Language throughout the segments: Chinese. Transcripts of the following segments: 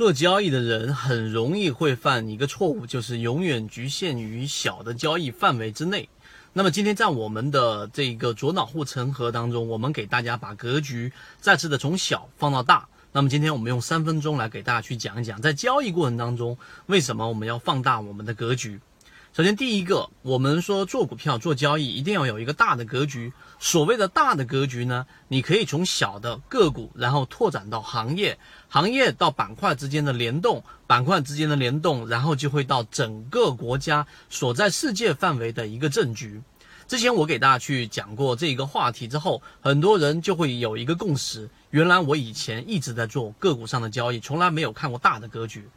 做交易的人很容易会犯一个错误，就是永远局限于小的交易范围之内。那么今天在我们的这个左脑护城河当中，我们给大家把格局再次的从小放到大。那么今天我们用三分钟来给大家去讲一讲，在交易过程当中，为什么我们要放大我们的格局。首先，第一个，我们说做股票、做交易一定要有一个大的格局。所谓的大的格局呢，你可以从小的个股，然后拓展到行业，行业到板块之间的联动，板块之间的联动，然后就会到整个国家所在世界范围的一个政局。之前我给大家去讲过这个话题之后，很多人就会有一个共识：原来我以前一直在做个股上的交易，从来没有看过大的格局。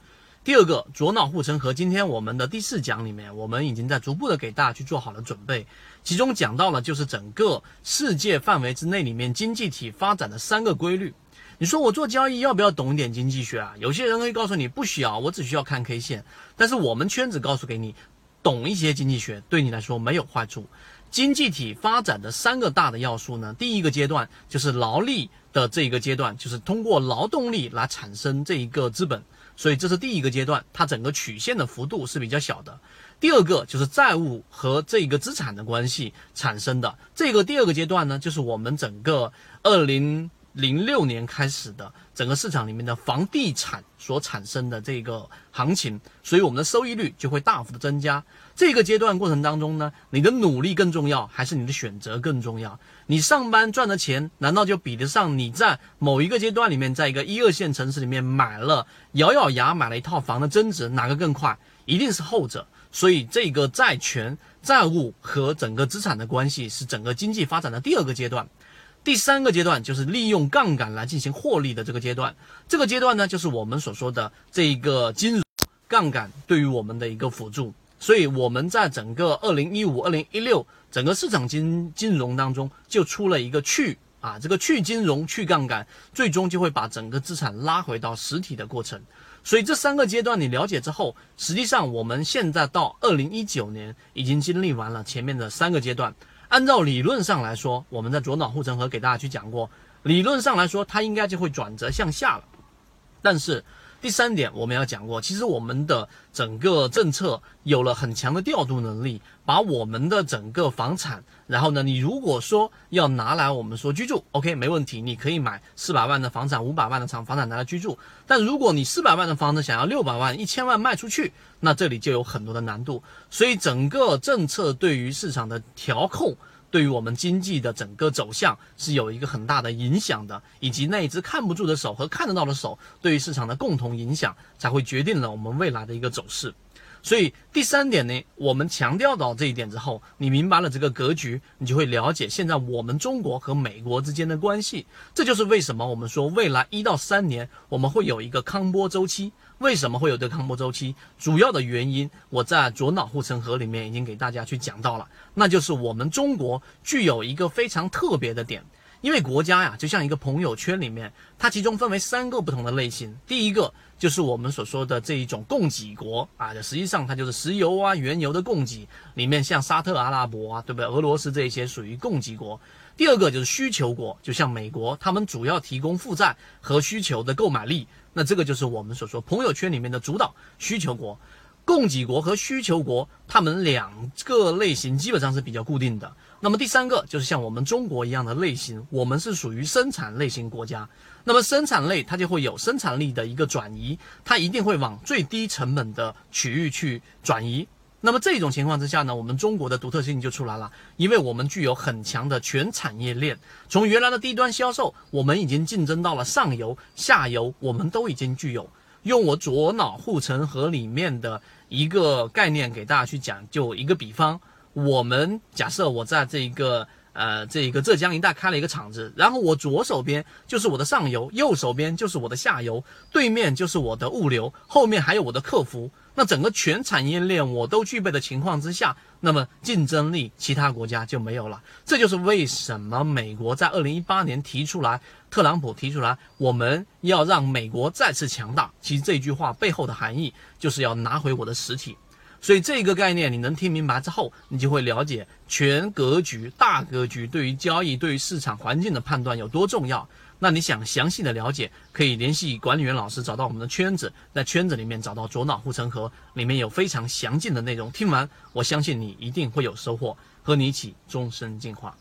第二个左脑护城河，今天我们的第四讲里面，我们已经在逐步的给大家去做好了准备，其中讲到了就是整个世界范围之内里面经济体发展的三个规律。你说我做交易要不要懂一点经济学啊？有些人会告诉你不需要，我只需要看 K 线。但是我们圈子告诉给你，懂一些经济学对你来说没有坏处。经济体发展的三个大的要素呢，第一个阶段就是劳力的这一个阶段，就是通过劳动力来产生这一个资本。所以这是第一个阶段，它整个曲线的幅度是比较小的。第二个就是债务和这个资产的关系产生的这个第二个阶段呢，就是我们整个二零。零六年开始的整个市场里面的房地产所产生的这个行情，所以我们的收益率就会大幅的增加。这个阶段过程当中呢，你的努力更重要，还是你的选择更重要？你上班赚的钱，难道就比得上你在某一个阶段里面，在一个一二线城市里面买了咬咬牙买了一套房的增值，哪个更快？一定是后者。所以这个债权、债务和整个资产的关系，是整个经济发展的第二个阶段。第三个阶段就是利用杠杆来进行获利的这个阶段，这个阶段呢，就是我们所说的这一个金融杠杆对于我们的一个辅助。所以我们在整个二零一五、二零一六整个市场金金融当中，就出了一个去啊，这个去金融、去杠杆，最终就会把整个资产拉回到实体的过程。所以这三个阶段你了解之后，实际上我们现在到二零一九年已经经历完了前面的三个阶段。按照理论上来说，我们在左脑护城河给大家去讲过，理论上来说，它应该就会转折向下了。但是第三点我们要讲过，其实我们的整个政策有了很强的调度能力，把我们的整个房产，然后呢，你如果说要拿来我们说居住，OK，没问题，你可以买四百万的房产、五百万的厂房产拿来居住。但如果你四百万的房子想要六百万、一千万卖出去，那这里就有很多的难度，所以整个政策对于市场的调控，对于我们经济的整个走向是有一个很大的影响的，以及那一只看不住的手和看得到的手对于市场的共同影响，才会决定了我们未来的一个走势。所以第三点呢，我们强调到这一点之后，你明白了这个格局，你就会了解现在我们中国和美国之间的关系。这就是为什么我们说未来一到三年我们会有一个康波周期。为什么会有这个康波周期？主要的原因我在左脑护城河里面已经给大家去讲到了，那就是我们中国具有一个非常特别的点。因为国家呀，就像一个朋友圈里面，它其中分为三个不同的类型。第一个就是我们所说的这一种供给国啊，实际上它就是石油啊、原油的供给，里面像沙特阿拉伯啊，对不对？俄罗斯这些属于供给国。第二个就是需求国，就像美国，他们主要提供负债和需求的购买力，那这个就是我们所说朋友圈里面的主导需求国。供给国和需求国，他们两个类型基本上是比较固定的。那么第三个就是像我们中国一样的类型，我们是属于生产类型国家。那么生产类它就会有生产力的一个转移，它一定会往最低成本的区域去转移。那么这种情况之下呢，我们中国的独特性就出来了，因为我们具有很强的全产业链，从原来的低端销售，我们已经竞争到了上游、下游，我们都已经具有。用我左脑护城河里面的一个概念给大家去讲，就一个比方，我们假设我在这一个呃这一个浙江一带开了一个厂子，然后我左手边就是我的上游，右手边就是我的下游，对面就是我的物流，后面还有我的客服。那整个全产业链我都具备的情况之下，那么竞争力其他国家就没有了。这就是为什么美国在二零一八年提出来，特朗普提出来，我们要让美国再次强大。其实这句话背后的含义就是要拿回我的实体。所以这个概念你能听明白之后，你就会了解全格局、大格局对于交易、对于市场环境的判断有多重要。那你想详细的了解，可以联系管理员老师，找到我们的圈子，在圈子里面找到左脑护城河，里面有非常详尽的内容。听完，我相信你一定会有收获，和你一起终身进化。